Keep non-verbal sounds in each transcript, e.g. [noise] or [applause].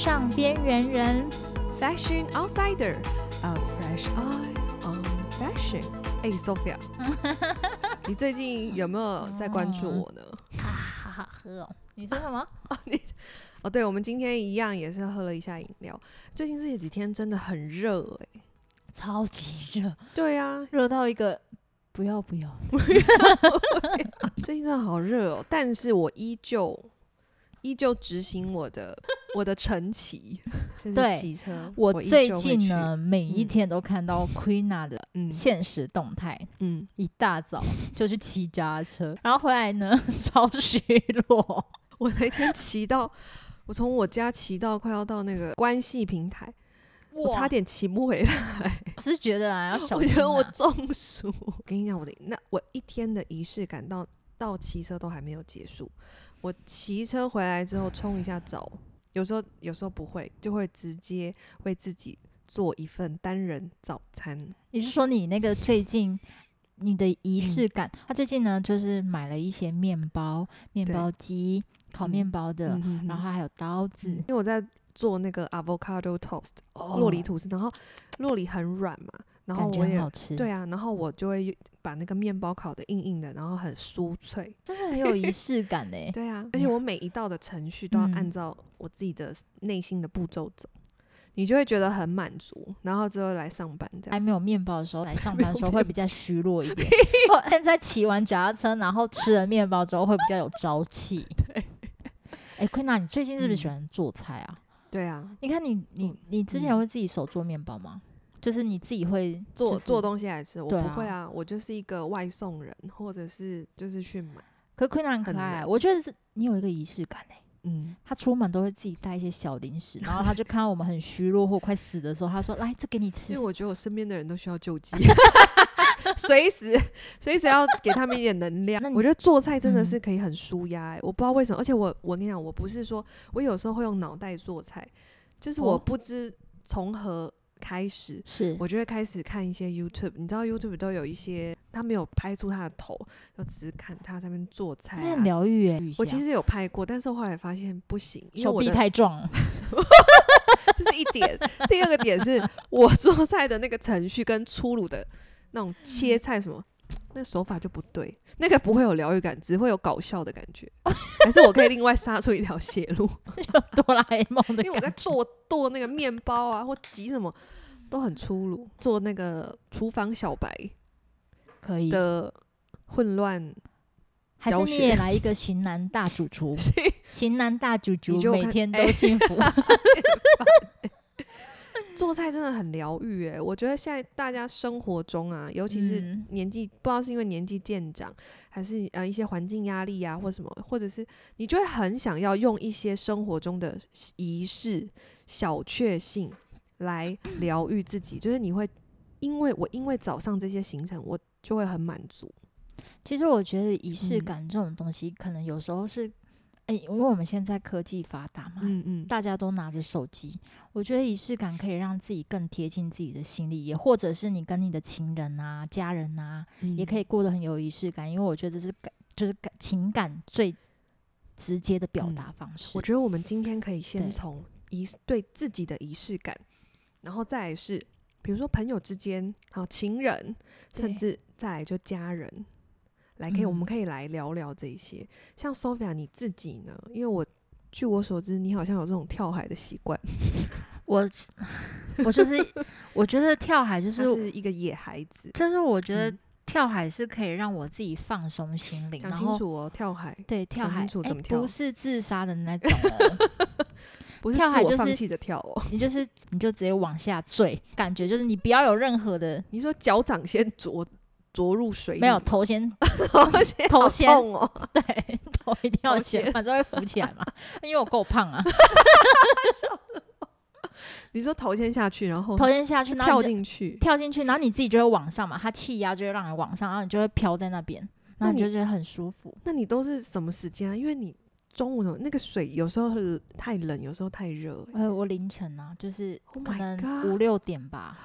收听《时尚边缘人》，Fashion Outsider，A fresh eye on fashion。哎，Sophia，[laughs] 你最近有没有在关注我呢？啊，好好喝哦！你说什么？[laughs] 哦，你哦，对，我们今天一样也是喝了一下饮料。最近这几天真的很热哎，超级热。对啊，热到一个不要不要。[laughs] 最近真的好热哦，但是我依旧。依旧执行我的 [laughs] 我的晨骑，[laughs] 就是骑车。我最近呢，每一天都看到 Queena 的现实动态，嗯，一大早就去骑家车，然后回来呢，超虚弱。[laughs] 我那天骑到，我从我家骑到快要到那个关系平台，我差点骑不回来。我是觉得啊，要小心啊。我觉得我中暑。我跟你讲，我的那我一天的仪式感到到骑车都还没有结束。我骑车回来之后冲一下澡，有时候有时候不会，就会直接为自己做一份单人早餐。你是说你那个最近你的仪式感？他、嗯、最近呢，就是买了一些面包、面包机、烤面包的，然后还有刀子。因为我在做那个 avocado toast，酪梨吐司，然后洛梨很软嘛。然后我也好吃，对啊，然后我就会把那个面包烤得硬硬的，然后很酥脆，真的很有仪式感呢。[laughs] 对啊，而且我每一道的程序都要按照我自己的内心的步骤走，嗯、你就会觉得很满足。然后之后来上班，这样还没有面包的时候来上班的时候 [laughs] 会比较虚弱一点。[laughs] 现在骑完脚踏车，然后吃了面包之后会比较有朝气。对，哎，Queena，你最近是不是喜欢做菜啊？嗯、对啊，你看你你你之前会自己手做面包吗？就是你自己会做、就是、做东西来吃，我不会啊，啊我就是一个外送人，或者是就是去买。可 Queena 很可爱，很我觉得是你有一个仪式感哎、欸。嗯，他出门都会自己带一些小零食，然后他就看到我们很虚弱或快死的时候，他说：“来，这给你吃。”因为我觉得我身边的人都需要救济，随时随时要给他们一点能量。[laughs] 我觉得做菜真的是可以很舒压哎，我不知道为什么，而且我我跟你讲，我不是说我有时候会用脑袋做菜，就是我不知从何。开始是，我就会开始看一些 YouTube，你知道 YouTube 都有一些，他没有拍出他的头，就只是看他在那边做菜，啊，很疗愈哎。我其实有拍过，但是我后来发现不行，因为手臂太壮了。[laughs] 这是一点，第二个点是我做菜的那个程序跟粗鲁的那种切菜什么，那手法就不对，那个不会有疗愈感，只会有搞笑的感觉。[laughs] 还是我可以另外杀出一条血路，[laughs] 就哆啦 A 梦的，因为我在剁剁那个面包啊，或挤什么。都很粗鲁，做那个厨房小白可以的混乱，还是你也 [laughs] 来一个型男大主厨？型男大主厨每天都幸福。欸、做菜真的很疗愈诶，我觉得现在大家生活中啊，尤其是年纪、嗯、不知道是因为年纪渐长，还是呃一些环境压力啊，或什么，或者是你就会很想要用一些生活中的仪式小确幸。来 [clears throat] 疗愈自己，就是你会，因为我因为早上这些行程，我就会很满足。其实我觉得仪式感这种东西，可能有时候是，哎、嗯欸，因为我们现在科技发达嘛，嗯嗯，大家都拿着手机，我觉得仪式感可以让自己更贴近自己的心里，也或者是你跟你的情人啊、家人啊，嗯、也可以过得很有仪式感，因为我觉得这是感，就是感情感最直接的表达方式、嗯。我觉得我们今天可以先从仪对自己的仪式感。然后再来是，比如说朋友之间，好情人，甚至再来就家人，来可以，我们可以来聊聊这些。像 Sophia 你自己呢？因为我据我所知，你好像有这种跳海的习惯。[laughs] 我我就是我觉得跳海就是，是一个野孩子，就是我觉得跳海是可以让我自己放松心灵。讲清楚哦，跳海对跳海怎么跳？不是自杀的那 [laughs] 种哦。不是跳海就是跳哦，你就是你就直接往下坠，感觉就是你不要有任何的。你说脚掌先着着入水，没有 [laughs] 头先头先头先哦，[laughs] 对，头一定要先，反正会浮起来嘛。因为我够胖啊。[laughs] 你说头先下去，然后头先下去，然后跳进去，跳进去，然后你自己就会往上嘛，它气压就会让你往上，然后你就会飘在那边，然后你就觉得很舒服。那你都是什么时间啊？因为你。中午的那个水有时候是太冷，有时候太热。呃，我凌晨啊，就是可能五六点吧，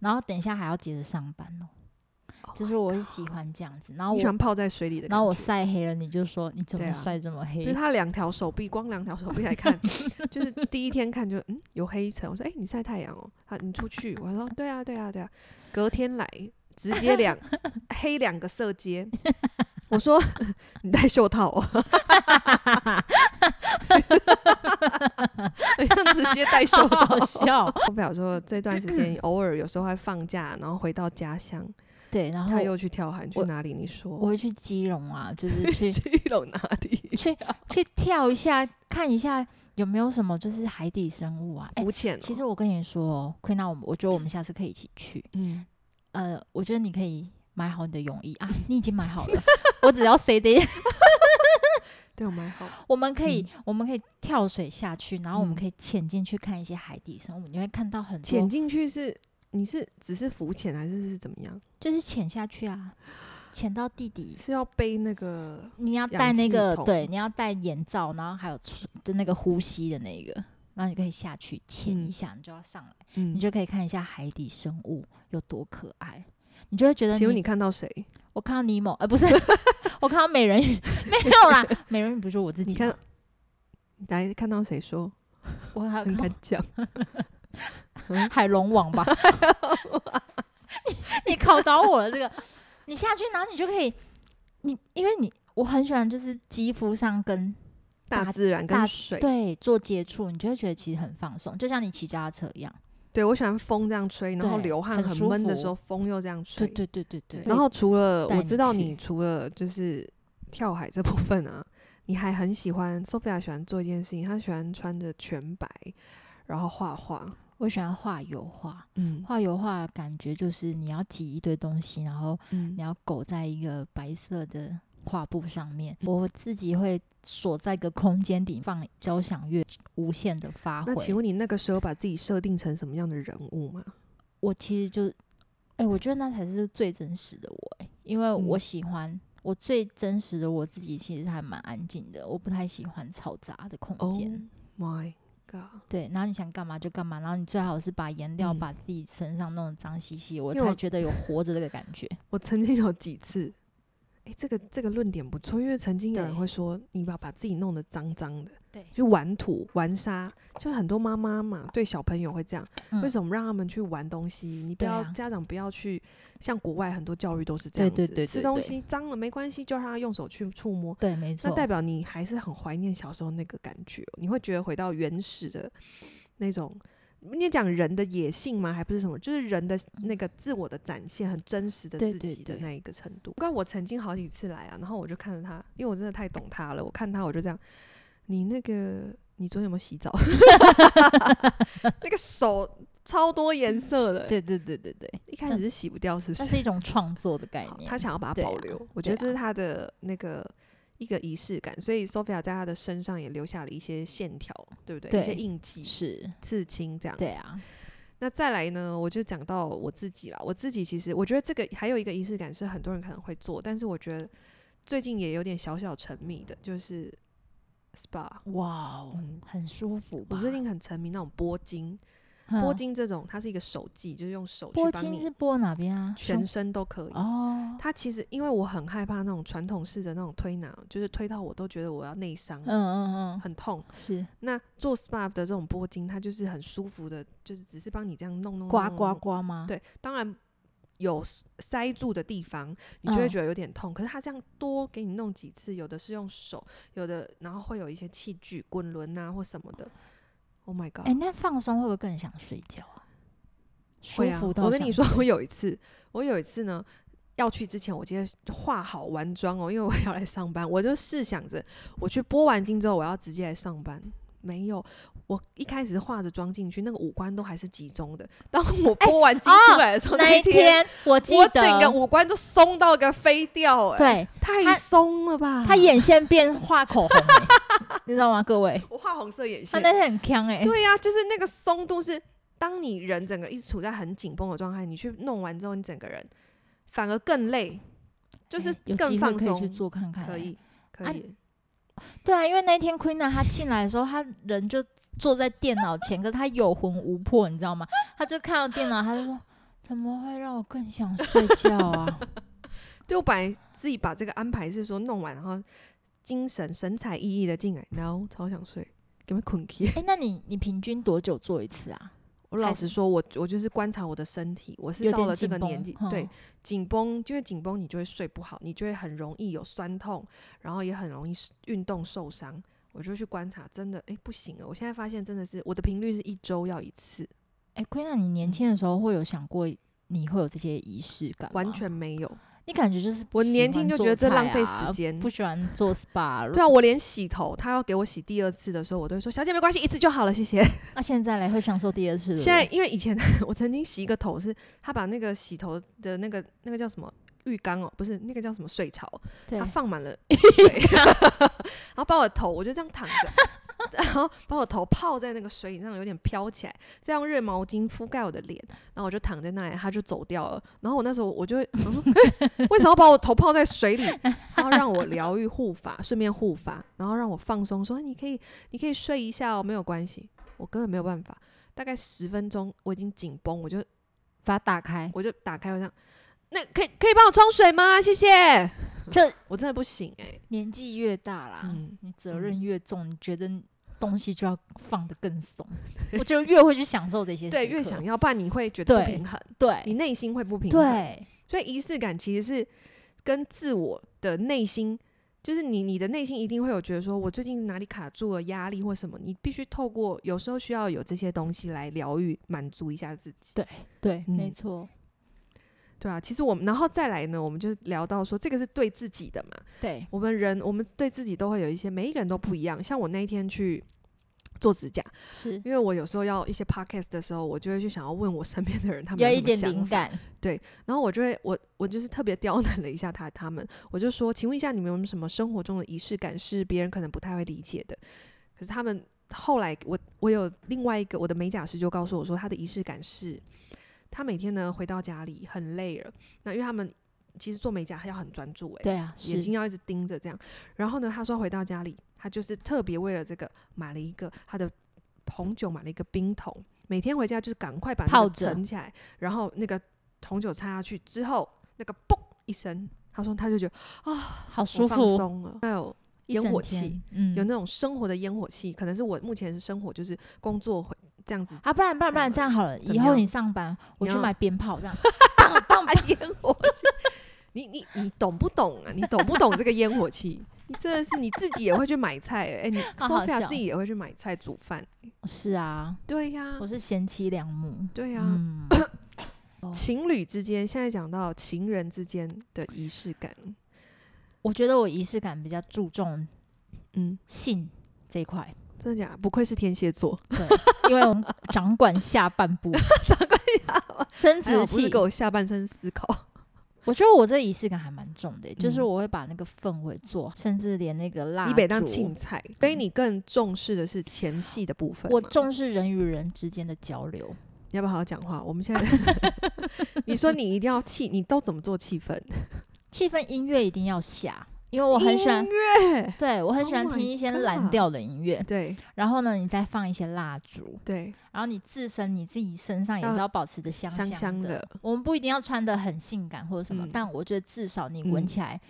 然后等一下还要接着上班哦。就是我是喜欢这样子。然后我喜欢泡在水里的，然后我晒黑了，你就说你怎么晒这么黑？因为他两条手臂，光两条手臂来 [laughs] 看，就是第一天看就嗯有黑层。我说哎、欸，你晒太阳哦，他，你出去。我说对啊对啊对啊，隔天来直接两黑两个色阶。我说 [laughs] 你戴袖套哦，直接戴袖套笑。我表说这段时间偶尔有时候会放假，然后回到家乡。对，然后他又去跳海，去哪里？你说我会去基隆啊，就是 [laughs] 去基隆哪里？去去跳一下，看一下有没有什么就是海底生物啊？浮潜、哦。其实我跟你说，Queena，我我觉得我们下次可以一起去。嗯，呃，我觉得你可以买好你的泳衣啊，你已经买好了。我只要 CD，[laughs] 对，我买好。我们可以，嗯、我们可以跳水下去，然后我们可以潜进去看一些海底生物。嗯、你会看到很多。潜进去是你是只是浮潜还是是怎么样？就是潜下去啊，潜到地底是要背那个，你要戴那个对，你要戴眼罩，然后还有就那个呼吸的那个，然后你可以下去潜一下，嗯、你就要上来，嗯、你就可以看一下海底生物有多可爱。你就会觉得，请问你看到谁？我看到尼莫，呃，不是，[laughs] 我看到美人鱼，没有啦，美人鱼不是我自己。你看，来看到谁说？我还敢讲，[laughs] 海龙王吧？[laughs] 你你考倒我了，这个你下去，然后你就可以，你因为你我很喜欢，就是肌肤上跟大自然跟水对做接触，你就会觉得其实很放松，就像你骑脚踏车一样。对，我喜欢风这样吹，然后流汗很闷的时候，风又这样吹。对对对对对。然后除了我知道你除了就是跳海这部分啊，你还很喜欢 Sophia 喜欢做一件事情，她喜欢穿着全白，然后画画。我喜欢画油画，嗯，画油画感觉就是你要挤一堆东西，然后你要勾在一个白色的。画布上面，我自己会锁在一个空间里放交响乐，无限的发挥。那请问你那个时候把自己设定成什么样的人物吗？我其实就，哎、欸，我觉得那才是最真实的我、欸，因为我喜欢、嗯、我最真实的我自己，其实还蛮安静的，我不太喜欢嘈杂的空间。Oh my 对，然后你想干嘛就干嘛，然后你最好是把颜料把自己身上弄得脏兮兮，我才觉得有活着这个感觉。[laughs] 我，曾经有几次。哎、欸，这个这个论点不错，因为曾经有人会说，你把把自己弄得脏脏的，对，就玩土玩沙，就很多妈妈嘛，对小朋友会这样，嗯、为什么让他们去玩东西？你不要、啊、家长不要去，像国外很多教育都是这样子，对对对对对，吃东西脏了没关系，就让他用手去触摸，对，没错，那代表你还是很怀念小时候那个感觉，你会觉得回到原始的那种。你讲人的野性吗？还不是什么，就是人的那个自我的展现，很真实的自己的那一个程度。不过我曾经好几次来啊，然后我就看着他，因为我真的太懂他了。我看他，我就这样，你那个，你昨天有没有洗澡？[laughs] 那个手超多颜色的。对对对对对，一开始是洗不掉，是不是？那是一种创作的概念，他想要把它保留。啊、我觉得这是他的那个。一个仪式感，所以 Sophia 在他的身上也留下了一些线条，对不对？对一些印记是刺青这样。对啊。那再来呢？我就讲到我自己啦。我自己其实我觉得这个还有一个仪式感是很多人可能会做，但是我觉得最近也有点小小沉迷的，就是 SPA。哇哦，嗯、很舒服。我最近很沉迷那种拨筋。拨筋这种，它是一个手技，就是用手去帮你。拨筋是拨哪边啊？全身都可以。哦。它其实，因为我很害怕那种传统式的那种推拿，就是推到我都觉得我要内伤。嗯嗯嗯。很痛。是。那做 SPA 的这种拨筋，它就是很舒服的，就是只是帮你这样弄弄。刮刮刮吗？对，当然有塞住的地方，你就会觉得有点痛。嗯、可是他这样多给你弄几次，有的是用手，有的然后会有一些器具，滚轮啊或什么的。Oh my god！哎、欸，那放松会不会更想睡觉啊？会啊！我跟你说，我有一次，我有一次呢，要去之前，我今天化好完妆哦，因为我要来上班，我就试想着，我去拨完筋之后，我要直接来上班。没有，我一开始化着妆进去，那个五官都还是集中的。当 [laughs] 我拨完筋出来的时候，欸哦、那一天我记得我整个五官都松到一个飞掉、欸，哎，对，太松了吧？他眼线变画口红、欸，[laughs] 你知道吗？各位，我画红色眼线，他那天很强哎、欸。对呀、啊，就是那个松度是，当你人整个一直处在很紧绷的状态，你去弄完之后，你整个人反而更累，就是更放松。可以去做看看、欸，可以，可以。对啊，因为那天 Queena 她进来的时候，她人就坐在电脑前，可是她有魂无魄，你知道吗？她就看到电脑，她就说：“怎么会让我更想睡觉啊？[laughs] 对，我本来自己把这个安排是说弄完，然后精神神采奕奕的进来，然后超想睡，给我困起。哎，那你你平均多久做一次啊？我老实说，我我就是观察我的身体，我是到了这个年纪，对，紧绷，因为紧绷你就会睡不好，你就会很容易有酸痛，然后也很容易运动受伤。我就去观察，真的，哎，不行了。我现在发现真的是我的频率是一周要一次。哎，Queena，你年轻的时候会有想过你会有这些仪式感吗？完全没有。你感觉就是我年轻就觉得这浪费时间，不喜欢做 SPA。对啊，我连洗头，他要给我洗第二次的时候，我都会说小姐没关系，一次就好了，谢谢。[laughs] 那现在嘞，会享受第二次？现在因为以前 [laughs] 我曾经洗一个头，是他把那个洗头的那个那个叫什么浴缸哦，不是那个叫什么水槽，他放满了 [laughs] 水，然后把我的头，我就这样躺着。然后把我头泡在那个水里，让有点飘起来，再用热毛巾覆盖我的脸，然后我就躺在那里，他就走掉了。然后我那时候我就会，我说欸、[laughs] 为什么要把我头泡在水里？他要让我疗愈护法，顺便护法，然后让我放松，说你可以，你可以睡一下哦，没有关系。我根本没有办法，大概十分钟我已经紧绷，我就把它打开，我就打开，我这样，那可以可以帮我冲水吗？谢谢。这我真的不行哎、欸，年纪越大啦，嗯、你责任越重，你觉得东西就要放得更松，[laughs] 我就越会去享受这些，对，越想要，不然你会觉得不平衡，对，对。你内心会不平衡，对，所以仪式感其实是跟自我的内心，就是你你的内心一定会有觉得说，我最近哪里卡住了压力或什么，你必须透过有时候需要有这些东西来疗愈，满足一下自己，对对，嗯、没错。对啊，其实我们然后再来呢，我们就聊到说，这个是对自己的嘛。对，我们人，我们对自己都会有一些，每一个人都不一样。像我那一天去做指甲，是因为我有时候要一些 podcast 的时候，我就会去想要问我身边的人，他们有，有一点灵感。对，然后我就会，我我就是特别刁难了一下他，他们，我就说，请问一下，你们有没有什么生活中的仪式感是别人可能不太会理解的？可是他们后来，我我有另外一个我的美甲师就告诉我说，他的仪式感是。他每天呢回到家里很累了，那因为他们其实做美甲还要很专注诶、欸，对啊，眼睛要一直盯着这样。然后呢，他说回到家里，他就是特别为了这个买了一个他的红酒，买了一个冰桶，每天回家就是赶快把它盛起来，然后那个红酒插下去之后，那个嘣一声，他说他就觉得啊，好舒服，放松了。还有烟火气，嗯，有那种生活的烟火气，可能是我目前生活就是工作会。这样子啊，不然不然不然这样好了，以后你上班，我去买鞭炮，这样，[laughs] 放 [laughs] 烟火气。[laughs] 你你你懂不懂啊？你懂不懂这个烟火气？你真的是你自己也会去买菜哎、欸，你 Sophia 自己也会去买菜煮饭。是啊，对呀，我是贤妻良母。对呀，情侣之间，现在讲到情人之间的仪式感，我觉得我仪式感比较注重，嗯，性这一块。真的假的？不愧是天蝎座，[laughs] 对，因为我们掌管下半部，掌管下生殖器，给我下半身思考。我觉得我这仪式感还蛮重的，就是我会把那个氛围做，甚至连那个蜡烛。你北当青菜，所以你更重视的是前戏的部分。我重视人与人之间的交流。你要不要好好讲话？我们现在，[laughs] 你说你一定要气，你都怎么做气氛？[laughs] 气氛音乐一定要下。因为我很喜欢音乐，对我很喜欢听一些蓝调的音乐，对。然后呢，你再放一些蜡烛，对。然后你自身你自己身上也是要保持着香香的。我们不一定要穿的很性感或者什么，但我觉得至少你闻起来，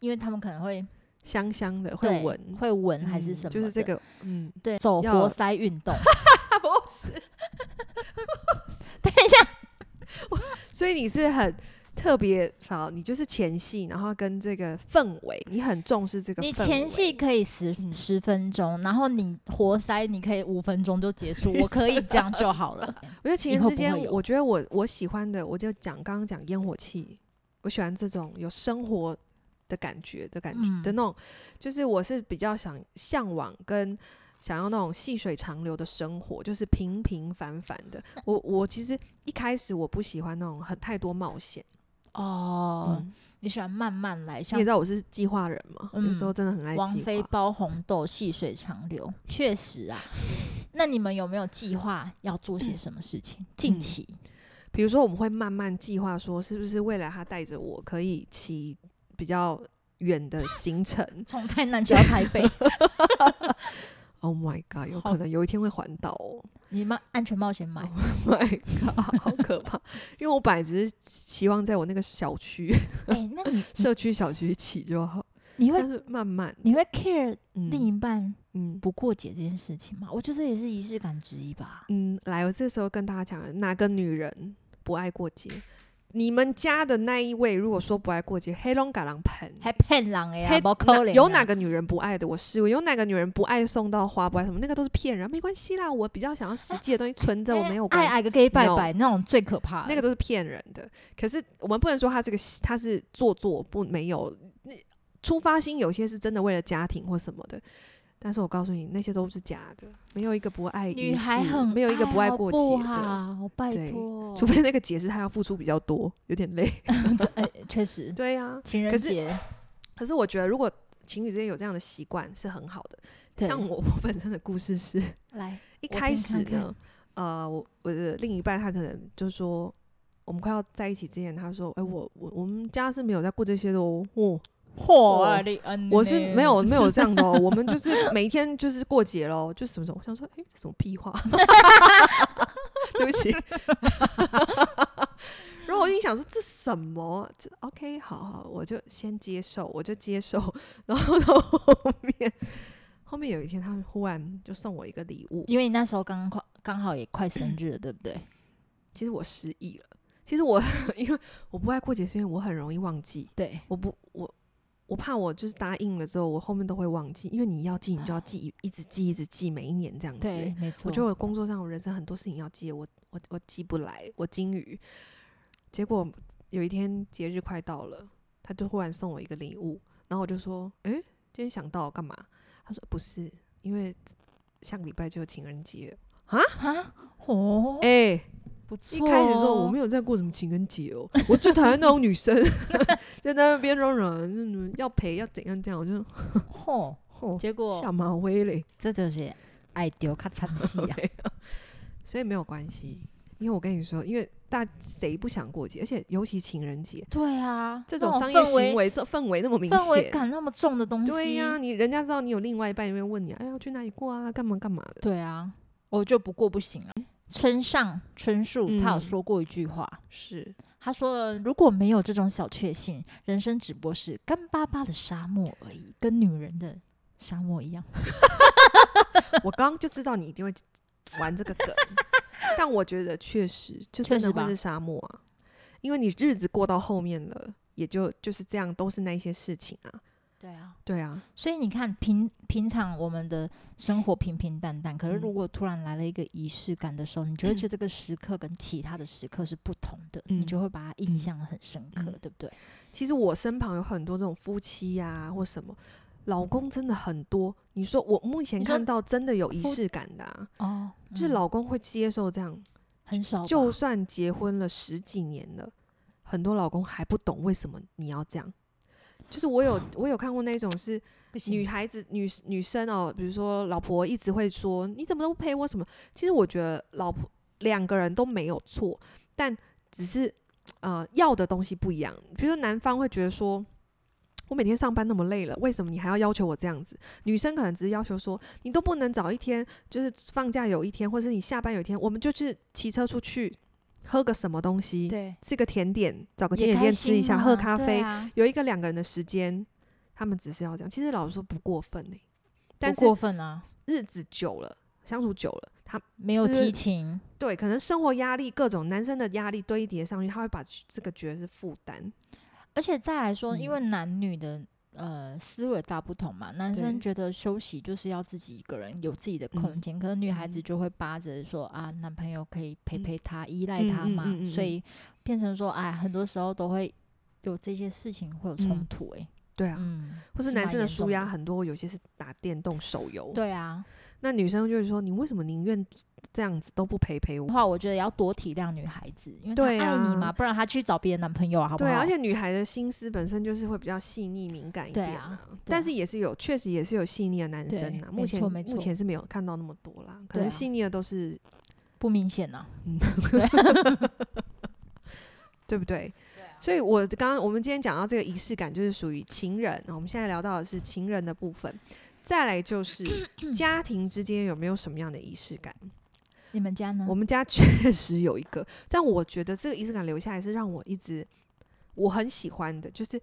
因为他们可能会香香的，会闻，会闻还是什么？就是这个，嗯，对，走活塞运动。[laughs] 不是，[laughs] 等一下，[laughs] 所以你是很。特别好，你就是前戏，然后跟这个氛围，你很重视这个。你前戏可以十、嗯、十分钟，然后你活塞你可以五分钟就结束，我可以这样就好了。[laughs] 我觉得情人之间，我觉得我我喜欢的，我就讲刚刚讲烟火气，我喜欢这种有生活的感觉的感觉、嗯、的那种，就是我是比较想向往跟想要那种细水长流的生活，就是平平凡凡的。我我其实一开始我不喜欢那种很太多冒险。哦，嗯、你喜欢慢慢来，像你知道我是计划人嘛？嗯、有时候真的很爱。王菲包红豆，细水长流，[laughs] 确实啊。那你们有没有计划要做些什么事情？嗯、近期，比如说我们会慢慢计划，说是不是未来他带着我可以骑比较远的行程，[laughs] 从台南骑到台北。[laughs]，Oh my god，有可能有一天会环岛哦。[laughs] 你买安全冒险买，Oh my god，好可怕！因为我本来只是希望在我那个小区，哎，那你社区小区起就好。你会慢慢，你会 care 另一半嗯不过节这件事情吗？嗯、我觉得这也是仪式感之一吧。嗯，来，我这时候跟大家讲，哪个女人不爱过节？你们家的那一位，如果说不爱过节，黑龙嘎狼盆，还骗人哎呀，有哪个女人不爱的？我试问，有哪个女人不爱送到花，不爱什么？那个都是骗人，没关系啦。我比较想要实际的东西存着，我没有关系。爱爱个 gay 拜拜那种最可怕，那个都是骗人的。可是我们不能说他这个他是做作，不没有那出发心有些是真的为了家庭或什么的，但是我告诉你，那些都是假的，没有一个不爱女孩很没有一个不爱过节的，好拜托，除非那个节是他要付出比较多，有点累。[laughs] 哎，[laughs] 确实，对呀、啊，情人节。可是我觉得，如果情侣之间有这样的习惯是很好的。像我，我本身的故事是，来 [laughs] 一开始呢，看看呃，我我的另一半他可能就是说，我们快要在一起之前，他说，哎，我我我们家是没有在过这些的哦。哦嚯、啊！我是没有没有这样的、喔，我们就 [laughs] 是每一天就是过节喽，就什么时候？我想说，哎、欸，这什么屁话？[laughs] 对不起。[laughs] 然后我就想说，这什么？这 OK，好好，我就先接受，我就接受。然后到后面，后面有一天，他们忽然就送我一个礼物，因为你那时候刚刚刚好也快生日了，对不对？其实我失忆了。其实我因为我不爱过节，是因为我很容易忘记。对，我不我。我怕我就是答应了之后，我后面都会忘记，因为你要记，你就要记，一直记，一直记，每一年这样子。对，没错。我觉得我工作上，我人生很多事情要记，我我我记不来，我金鱼。结果有一天节日快到了，他就忽然送我一个礼物，然后我就说：“诶，今天想到干嘛？”他说：“不是，因为下个礼拜就有情人节。”啊啊哦，诶。不错哦、一开始说我没有在过什么情人节哦，我最讨厌那种女生 [laughs] 就在那边嚷嚷，要陪要怎样这样，我就吼吼，[laughs] 结果下马威嘞，这就是爱丢卡惨气啊，[laughs] 所以没有关系，因为我跟你说，因为大谁不想过节，而且尤其情人节，对啊，这种商业行为这氛围那么明显，氛围感那么重的东西，对呀、啊，你人家知道你有另外一半，有没有问你，哎要去哪里过啊，干嘛干嘛的，对啊，我就不过不行了。村上春树他有说过一句话，嗯、是他说了，如果没有这种小确幸，人生只不过是干巴巴的沙漠而已，跟女人的沙漠一样。[laughs] 我刚刚就知道你一定会玩这个梗，[laughs] 但我觉得确实就真的会是沙漠啊，因为你日子过到后面了，也就就是这样，都是那些事情啊。对啊，对啊，所以你看平平常我们的生活平平淡淡，可是如果突然来了一个仪式感的时候，嗯、你就会觉得 [clears throat] 这个时刻跟其他的时刻是不同的，嗯、你就会把它印象很深刻，嗯、对不对？其实我身旁有很多这种夫妻呀、啊，或什么老公真的很多。你说我目前看到真的有仪式感的、啊、哦，就是老公会接受这样，很少。就算结婚了十几年了，很多老公还不懂为什么你要这样。就是我有我有看过那种是女孩子女女生哦，比如说老婆一直会说你怎么都不陪我什么？其实我觉得老婆两个人都没有错，但只是呃要的东西不一样。比如说男方会觉得说，我每天上班那么累了，为什么你还要要求我这样子？女生可能只是要求说，你都不能早一天，就是放假有一天，或者是你下班有一天，我们就去骑车出去。喝个什么东西？对，吃个甜点，找个甜点店吃一下，喝咖啡，啊、有一个两个人的时间，他们只是要这样。其实老实说不过分呢、欸，但是过分啊！日子久了，相处久了，他没有激情。对，可能生活压力，各种男生的压力堆叠上去，他会把这个觉得是负担。而且再来说，因为男女的。呃，思维大不同嘛。男生觉得休息就是要自己一个人有自己的空间，可是女孩子就会巴着说啊，男朋友可以陪陪她，依赖她嘛，所以变成说，哎，很多时候都会有这些事情会有冲突。哎，对啊，或是男生的舒压很多，有些是打电动、手游。对啊。那女生就会说：“你为什么宁愿这样子都不陪陪我？”话我觉得要多体谅女孩子，因为她爱你嘛，啊、不然她去找别的男朋友啊，好不好？对，而且女孩的心思本身就是会比较细腻敏感一点啊。啊但是也是有，确实也是有细腻的男生啊。目前目前是没有看到那么多啦，可能细腻的都是不明显呐。[laughs] 嗯，对 [laughs] 不对？所以我刚刚我们今天讲到这个仪式感，就是属于情人。我们现在聊到的是情人的部分。再来就 [clears throat] 是家庭之间有没有什么样的仪式感？你们家呢？我们家确实有一个，但我觉得这个仪式感留下来是让我一直我很喜欢的，就是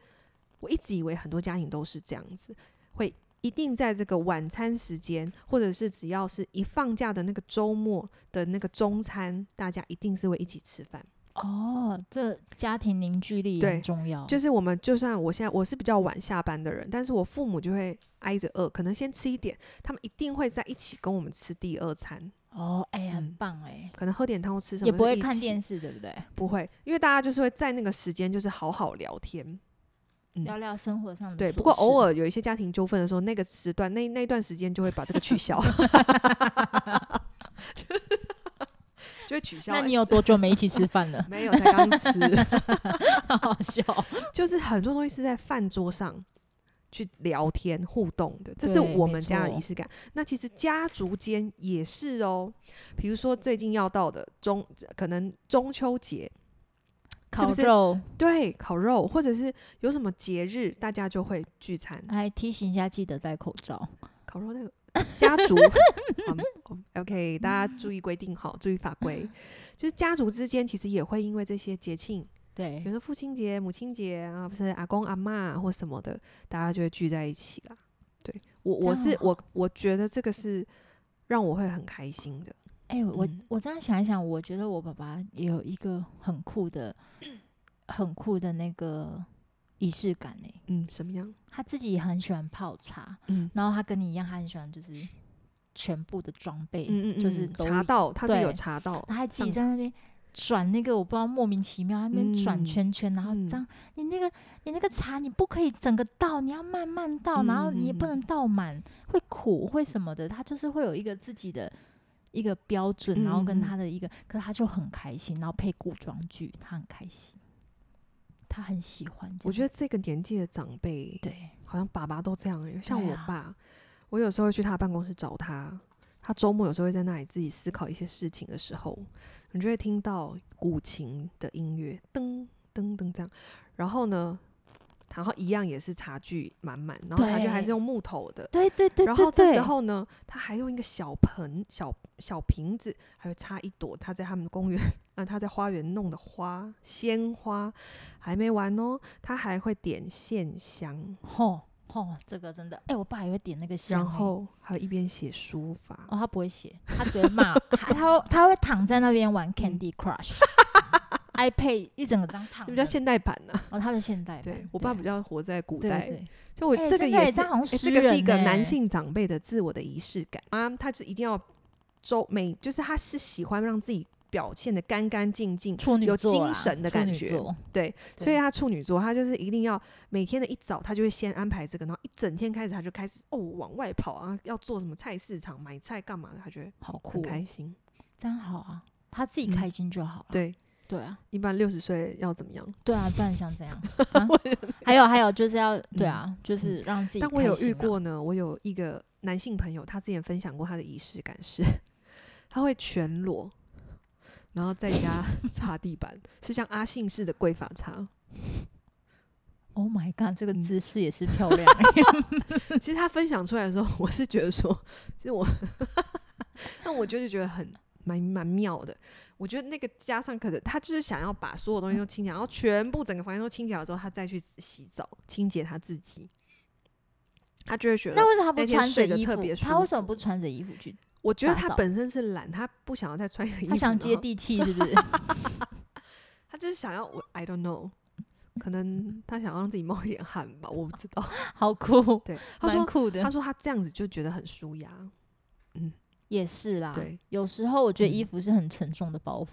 我一直以为很多家庭都是这样子，会一定在这个晚餐时间，或者是只要是一放假的那个周末的那个中餐，大家一定是会一起吃饭。哦，这家庭凝聚力很重要。就是我们就算我现在我是比较晚下班的人，但是我父母就会挨着饿，可能先吃一点，他们一定会在一起跟我们吃第二餐。哦，哎、欸，很棒哎、嗯，可能喝点汤吃什么，也不会看电视，对不对？不会，因为大家就是会在那个时间就是好好聊天，嗯、聊聊生活上的。对，不过偶尔有一些家庭纠纷的时候，那个时段那那段时间就会把这个取消。[laughs] [laughs] [laughs] 就会取消、欸。那你有多久没一起吃饭了？[laughs] 没有，才刚吃。[laughs] 好好笑。就是很多东西是在饭桌上去聊天互动的，这是我们家的仪式感。那其实家族间也是哦。比如说最近要到的中，可能中秋节，烤肉，对，烤肉，或者是有什么节日，大家就会聚餐。还提醒一下，记得戴口罩。烤肉那个。家族 [laughs]，OK，大家注意规定好，注意法规。[laughs] 就是家族之间其实也会因为这些节庆，[laughs] 对，比如说父亲节、母亲节啊，不是阿公阿嬷或什么的，大家就会聚在一起啦。对我，我是我，我觉得这个是让我会很开心的。哎、欸，我我这样想一想，我觉得我爸爸也有一个很酷的、很酷的那个。仪式感呢？嗯，什么样？他自己也很喜欢泡茶，嗯，然后他跟你一样，他很喜欢就是全部的装备，嗯，嗯，嗯就是茶道，他就有茶道，他还自己在那边转那个，我不知道莫名其妙，那边转圈圈，嗯、然后这样，你那个你那个茶你不可以整个倒，你要慢慢倒，然后你也不能倒满，会苦会什么的，他就是会有一个自己的一个标准，然后跟他的一个，可是他就很开心，然后配古装剧，他很开心。他很喜欢，我觉得这个年纪的长辈，对，好像爸爸都这样、欸。像我爸，啊、我有时候会去他办公室找他，他周末有时候会在那里自己思考一些事情的时候，你就会听到古琴的音乐，噔噔噔这样。然后呢，然后一样也是茶具满满，然后茶具还是用木头的，对对对。然后这时候呢，他还用一个小盆、小小瓶子，还会插一朵他在他们公园。呃他在花园弄的花，鲜花还没完哦，他还会点线香。吼吼，这个真的，哎、欸，我爸也会点那个香，然后还有一边写书法。哦，他不会写，他只会骂，他他会躺在那边玩 Candy Crush，iPad [laughs] 一整个张躺。[laughs] 比较现代版呢、啊？哦，他是现代版。对，我爸比较活在古代。对就我这个也是，欸欸、这个是一个男性长辈的自我的仪式感啊，他是一定要周每，就是他是喜欢让自己。表现的干干净净，有精神的感觉，对，对，所以他处女座，他就是一定要每天的一早，他就会先安排这个，然后一整天开始，他就开始哦往外跑啊，要做什么菜市场买菜干嘛的，他觉得好酷，开心，真好啊，他自己开心就好了，嗯，对对啊，一般六十岁要怎么样？对啊，不然想怎样？[laughs] 啊、还有还有就是要对啊，嗯、就是让自己，啊。但我有遇过呢，我有一个男性朋友，他之前分享过他的仪式感是，他会全裸。然后在家 [laughs] 擦地板，是像阿信式的跪法擦。Oh my god，这个姿势也是漂亮。[laughs] 其实他分享出来的时候，我是觉得说，其实我，[laughs] 那我就是觉得很蛮蛮妙的。我觉得那个加上可能他就是想要把所有东西都清洁，然后全部整个房间都清洁了之后，他再去洗澡清洁他自己。他就会觉得，那为什么他不穿着衣服？他为什么不穿着衣服去？我觉得他本身是懒，他不想要再穿一个衣服。他想接地气，是不是？[laughs] 他就是想要我，I don't know，可能他想让自己冒一点汗吧，我不知道。[laughs] 好酷，对，他说酷的。他说他这样子就觉得很舒压。嗯，也是啦。对，有时候我觉得衣服是很沉重的包袱，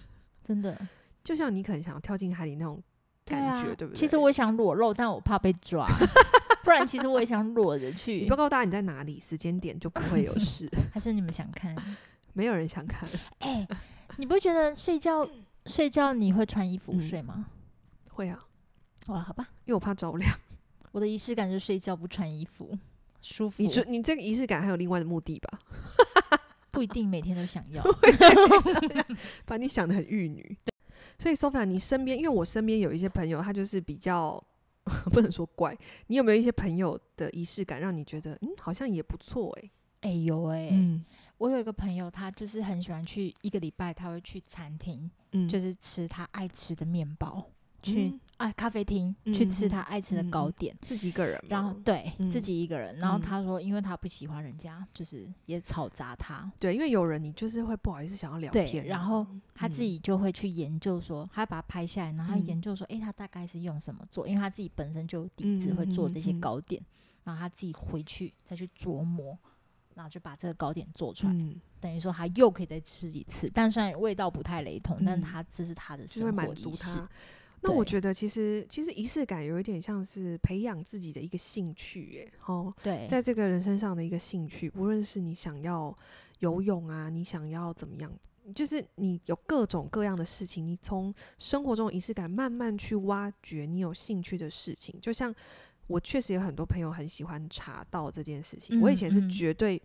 [laughs] 真的。就像你可能想要跳进海里那种感觉，对不对？其实我想裸露，但我怕被抓。[laughs] 不然，其实我也想裸着去。你不要告诉大家你在哪里，时间点就不会有 [laughs] 事。还是你们想看？[laughs] 没有人想看。哎、欸，你不会觉得睡觉睡觉你会穿衣服睡吗？嗯、会啊。哇，好吧，因为我怕着凉。我的仪式感就是睡觉不穿衣服，舒服。你说你这个仪式感还有另外的目的吧？不一定每天都想要。把你想的很玉女。所以，Sophia，你身边，因为我身边有一些朋友，他就是比较。[laughs] 不能说怪，你有没有一些朋友的仪式感，让你觉得嗯，好像也不错哎、欸？哎、欸、有哎、欸，嗯，我有一个朋友，他就是很喜欢去一个礼拜，他会去餐厅，嗯，就是吃他爱吃的面包。去、嗯、啊咖啡厅、嗯、去吃他爱吃的糕点，自己一个人，然后对、嗯、自己一个人，然后他说，因为他不喜欢人家就是也吵杂他，对，因为有人你就是会不好意思想要聊天，然后他自己就会去研究说，他把它拍下来，然后他研究说，哎、嗯欸，他大概是用什么做，因为他自己本身就有底子会做这些糕点，然后他自己回去再去琢磨，然后就把这个糕点做出来，嗯、等于说他又可以再吃一次，但虽然味道不太雷同，嗯、但他这是他的生活仪式。那我觉得其实其实仪式感有一点像是培养自己的一个兴趣耶，哦，对，在这个人身上的一个兴趣，无论是你想要游泳啊，你想要怎么样，就是你有各种各样的事情，你从生活中仪式感慢慢去挖掘你有兴趣的事情。就像我确实有很多朋友很喜欢茶道这件事情，嗯、我以前是绝对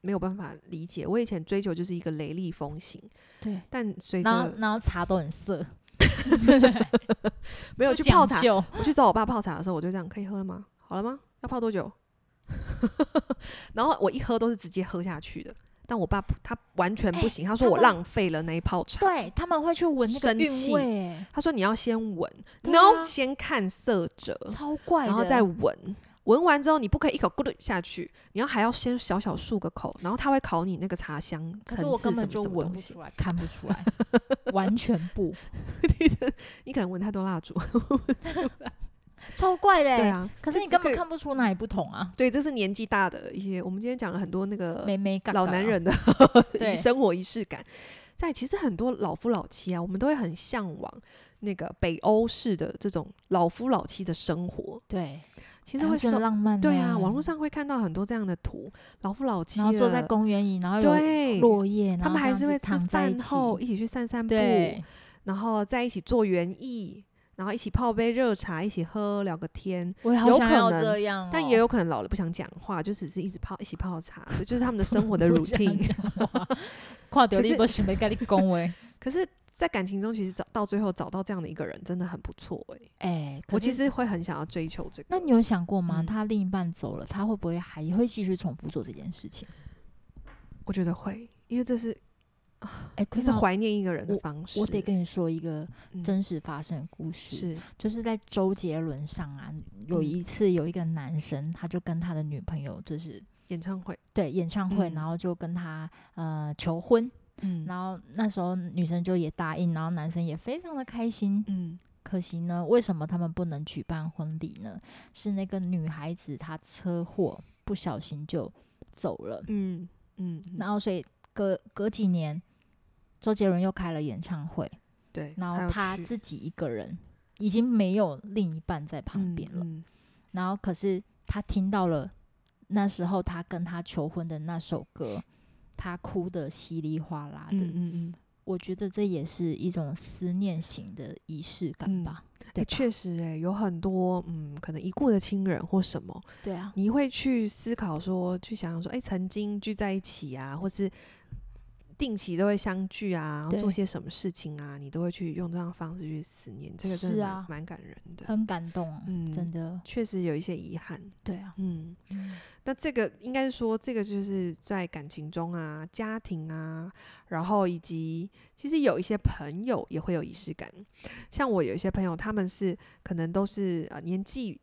没有办法理解，我以前追求就是一个雷厉风行，对，但随着然后茶都很涩。[laughs] 没有去泡茶，我去找我爸泡茶的时候，我就这样，可以喝了吗？好了吗？要泡多久？[laughs] 然后我一喝都是直接喝下去的，但我爸他完全不行，欸、他说我浪费了那一泡茶。对，他们会去闻那个韵味，他说你要先闻，no，、啊、先看色泽，超怪，然后再闻。闻完之后，你不可以一口咕噜下去，你要还要先小小漱个口，然后他会考你那个茶香层次什么什么东西，可是我根本就闻不出来，看不出来，完全不。[laughs] 你可能闻太多蜡烛，[laughs] 超怪的。对啊，可是你根本看不出哪里不同啊。对，这是年纪大的一些。我们今天讲了很多那个老男人的 [laughs] 生活仪式感，在其实很多老夫老妻啊，我们都会很向往那个北欧式的这种老夫老妻的生活。对。其实会很浪漫，对啊，网络上会看到很多这样的图，老夫老妻，然后坐在公园里，然后有落叶，他们还是会吃饭后一起去散散步，然后在一起做园艺，然后一起泡杯热茶，一起喝聊个天。我也好想要这样哦，但也有可能老了不想讲话，就只是一直泡一起泡茶，这就是他们的 [laughs] 生活的 routine。[laughs] 跨掉一个准备跟你恭维，可是。在感情中，其实找到最后找到这样的一个人，真的很不错哎、欸。哎、欸，我其实会很想要追求这个。那你有想过吗？嗯、他另一半走了，他会不会还会继续重复做这件事情？我觉得会，因为这是啊，哎、欸，这是怀念一个人的方式。我，我得跟你说一个真实发生的故事，嗯、是就是在周杰伦上啊，有一次有一个男生，他就跟他的女朋友就是演唱会，对演唱会，嗯、然后就跟他呃求婚。嗯，然后那时候女生就也答应，然后男生也非常的开心。嗯，可惜呢，为什么他们不能举办婚礼呢？是那个女孩子她车祸不小心就走了。嗯嗯，然后所以隔隔几年，周杰伦又开了演唱会。对，然后他自己一个人已经没有另一半在旁边了。嗯嗯，然后可是他听到了那时候他跟他求婚的那首歌。他哭得稀里哗啦的，嗯嗯嗯，我觉得这也是一种思念型的仪式感吧。对，确实，诶，有很多，嗯，可能已故的亲人或什么，对啊，你会去思考说，去想想说，诶，曾经聚在一起啊，或是。定期都会相聚啊，做些什么事情啊，你都会去用这样方式去思念，这个真的蛮、啊、蛮感人的，很感动，嗯，真的，确实有一些遗憾，对啊，嗯，那这个应该说，这个就是在感情中啊，家庭啊，然后以及其实有一些朋友也会有仪式感，像我有一些朋友，他们是可能都是呃年纪，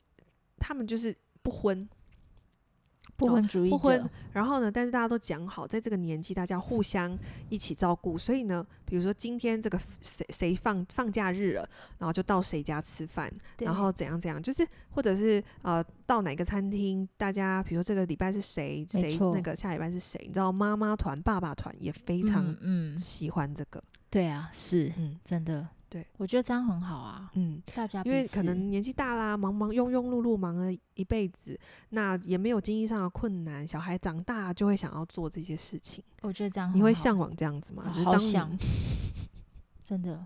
他们就是不婚。不婚主义者，不婚，然后呢？但是大家都讲好，在这个年纪，大家互相一起照顾。所以呢，比如说今天这个谁谁放放假日了，然后就到谁家吃饭，然后怎样怎样，就是或者是呃到哪个餐厅，大家比如说这个礼拜是谁谁那个下礼拜是谁，你知道妈妈团、爸爸团也非常嗯喜欢这个。嗯嗯、对啊，是嗯真的。对，我觉得这样很好啊。嗯，大家因为可能年纪大啦，忙忙庸庸碌碌忙了一辈子，那也没有经济上的困难，小孩长大就会想要做这些事情。我觉得这样，你会向往这样子吗？就是当好想，[laughs] 真的，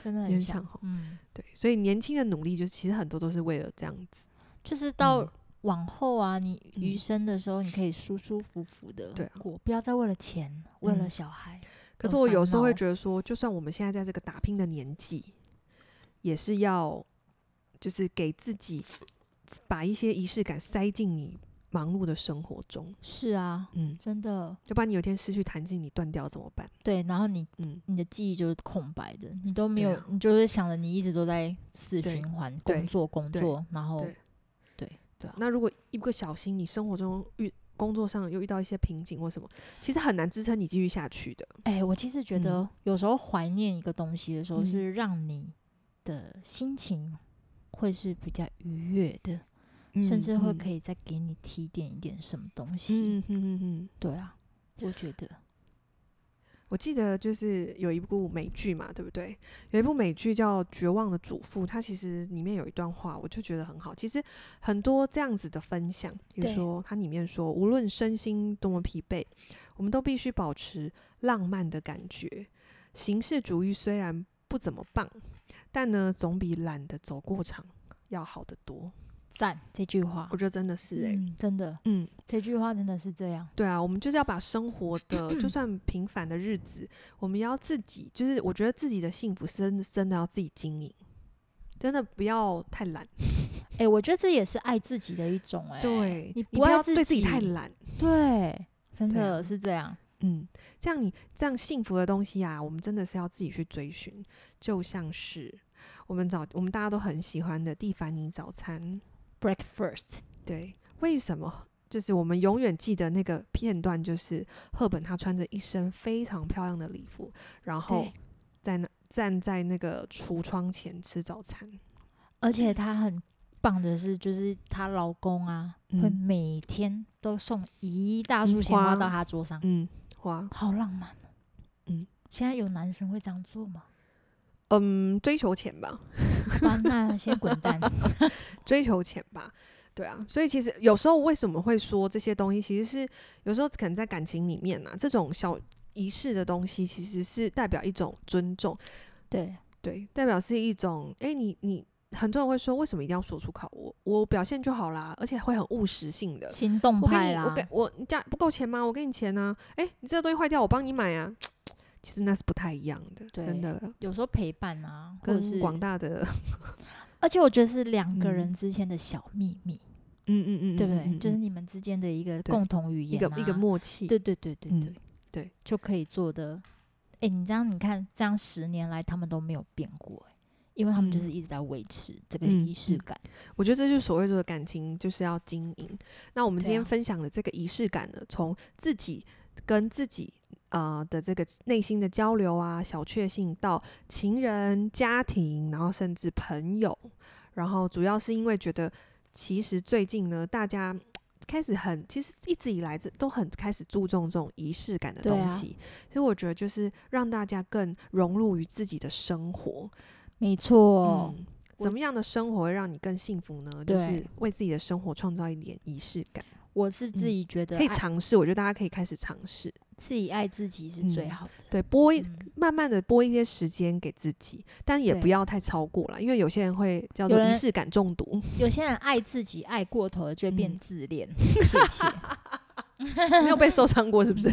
真的很想。嗯，对，所以年轻的努力，就是其实很多都是为了这样子，就是到往后啊，你余生的时候，你可以舒舒服服的过，不要再为了钱，为了小孩。可是我有时候会觉得说，就算我们现在在这个打拼的年纪，也是要就是给自己把一些仪式感塞进你忙碌的生活中。是啊，嗯，真的，要不然你有一天失去弹性，你断掉怎么办？对，然后你，嗯，你的记忆就是空白的，你都没有，啊、你就是想着你一直都在死循环工作工作，然后，对对对。那如果一不小心，你生活中遇工作上又遇到一些瓶颈或什么，其实很难支撑你继续下去的。哎、欸，我其实觉得有时候怀念一个东西的时候，是让你的心情会是比较愉悦的，嗯、甚至会可以再给你提点一点什么东西。嗯嗯嗯嗯，对啊，我觉得。我记得就是有一部美剧嘛，对不对？有一部美剧叫《绝望的主妇》，它其实里面有一段话，我就觉得很好。其实很多这样子的分享，比如说它里面说，无论身心多么疲惫，我们都必须保持浪漫的感觉。形式主义虽然不怎么棒，但呢，总比懒得走过场要好得多。赞这句话，我觉得真的是哎、欸嗯，真的，嗯，这句话真的是这样。对啊，我们就是要把生活的就算平凡的日子，我们要自己，就是我觉得自己的幸福是真的真的要自己经营，真的不要太懒。哎、欸，我觉得这也是爱自己的一种哎、欸。对，你不要对自己太懒。对，真的是这样。嗯，这样你这样幸福的东西啊，我们真的是要自己去追寻。就像是我们早我们大家都很喜欢的蒂凡尼早餐。Breakfast，对，为什么？就是我们永远记得那个片段，就是赫本她穿着一身非常漂亮的礼服，然后在那站在那个橱窗前吃早餐。而且她很棒的是，就是她老公啊，嗯、会每天都送一大束鲜花到她桌上。嗯，花好浪漫。嗯，现在有男生会这样做吗？嗯，追求钱吧。[laughs] 啊，那先滚蛋。[laughs] 追求钱吧，对啊。所以其实有时候为什么会说这些东西，其实是有时候可能在感情里面啊，这种小仪式的东西，其实是代表一种尊重。对对，代表是一种，哎、欸，你你很多人会说，为什么一定要说出口？我我表现就好啦，而且会很务实性的行动派啦。我给我你家不够钱吗？我给你钱呢、啊。哎、欸，你这个东西坏掉，我帮你买啊。其实那是不太一样的，真的。有时候陪伴啊，跟广大的，[laughs] 而且我觉得是两个人之间的小秘密。嗯嗯嗯，对不对？就是你们之间的一个共同语言、啊，一个一个默契。对对对对对、嗯、对，就可以做的。哎，你这样你看，这样十年来他们都没有变过，因为他们就是一直在维持这个仪式感、嗯嗯。我觉得这就是所谓的感情，就是要经营。那我们今天分享的这个仪式感呢，从自己跟自己。呃的这个内心的交流啊，小确幸到情人、家庭，然后甚至朋友，然后主要是因为觉得，其实最近呢，大家开始很，其实一直以来这都很开始注重这种仪式感的东西，啊、所以我觉得就是让大家更融入于自己的生活。没错、嗯，怎么样的生活会让你更幸福呢？就是为自己的生活创造一点仪式感。我是自己觉得、嗯、可以尝试，我觉得大家可以开始尝试。自己爱自己是最好的。嗯、对，拨一、嗯、慢慢的拨一些时间给自己，但也不要太超过了，因为有些人会叫做仪式感中毒。有些人爱自己爱过头了，就会变自恋。嗯、[laughs] 谢谢。[laughs] 没有被受伤过是不是？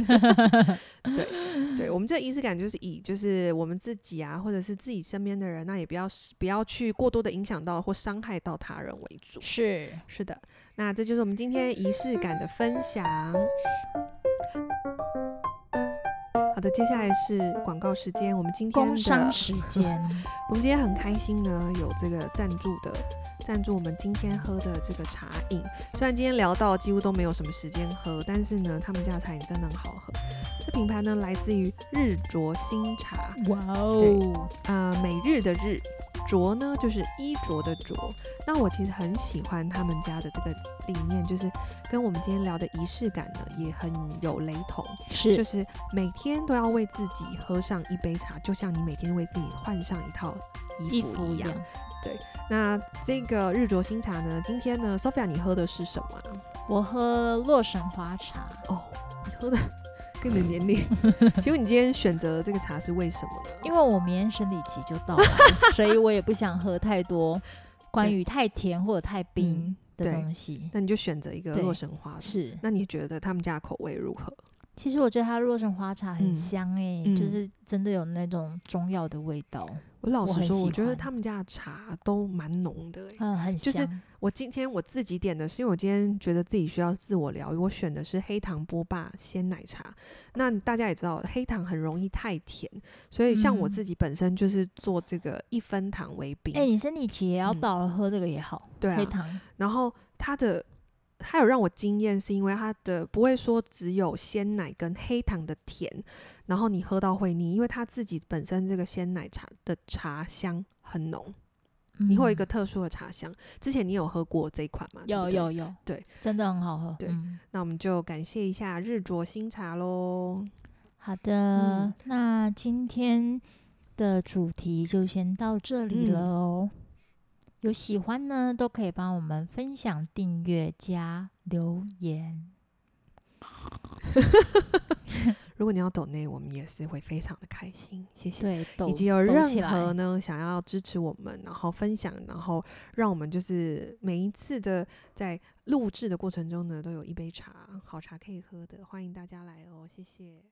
[laughs] 对对，我们这仪式感就是以就是我们自己啊，或者是自己身边的人，那也不要不要去过多的影响到或伤害到他人为主。是是的，那这就是我们今天仪式感的分享。好的，接下来是广告时间。我们今天的工商时间，[laughs] 我们今天很开心呢，有这个赞助的赞助我们今天喝的这个茶饮。虽然今天聊到几乎都没有什么时间喝，但是呢，他们家的茶饮真的很好喝。这品牌呢，来自于日卓新茶。哇哦，呃，每日的日。着呢，就是衣着的着。那我其实很喜欢他们家的这个理念，就是跟我们今天聊的仪式感呢，也很有雷同。是，就是每天都要为自己喝上一杯茶，就像你每天为自己换上一套衣服一样。一样对，那这个日卓新茶呢，今天呢，Sophia，你喝的是什么？我喝洛神花茶。哦，你喝的。跟你的年龄，[laughs] 请问你今天选择这个茶是为什么呢？因为我明天生理期就到了，[laughs] 所以我也不想喝太多关于太甜或者太冰的东西。嗯、那你就选择一个洛神花。是，那你觉得他们家的口味如何？其实我觉得它洛神花茶很香诶、欸，嗯、就是真的有那种中药的味道。我老实说，我，我觉得他们家的茶都蛮浓的、欸，嗯，很香。就是我今天我自己点的，是因为我今天觉得自己需要自我疗愈，我选的是黑糖波霸鲜奶茶。那大家也知道，黑糖很容易太甜，所以像我自己本身就是做这个一分糖为冰。哎、嗯欸，你身体期也要到了，喝这个也好。对、啊，黑糖。然后它的。它有让我惊艳，是因为它的不会说只有鲜奶跟黑糖的甜，然后你喝到会腻，因为它自己本身这个鲜奶茶的茶香很浓，嗯、你会有一个特殊的茶香。之前你有喝过这一款吗？有有有，对，真的很好喝。对，嗯、那我们就感谢一下日卓新茶喽。好的，嗯、那今天的主题就先到这里了哦。嗯有喜欢呢，都可以帮我们分享、订阅、加留言。[laughs] 如果你要抖内，我们也是会非常的开心，谢谢。对，以及有任何呢想要支持我们，然后分享，然后让我们就是每一次的在录制的过程中呢，都有一杯茶好茶可以喝的，欢迎大家来哦，谢谢。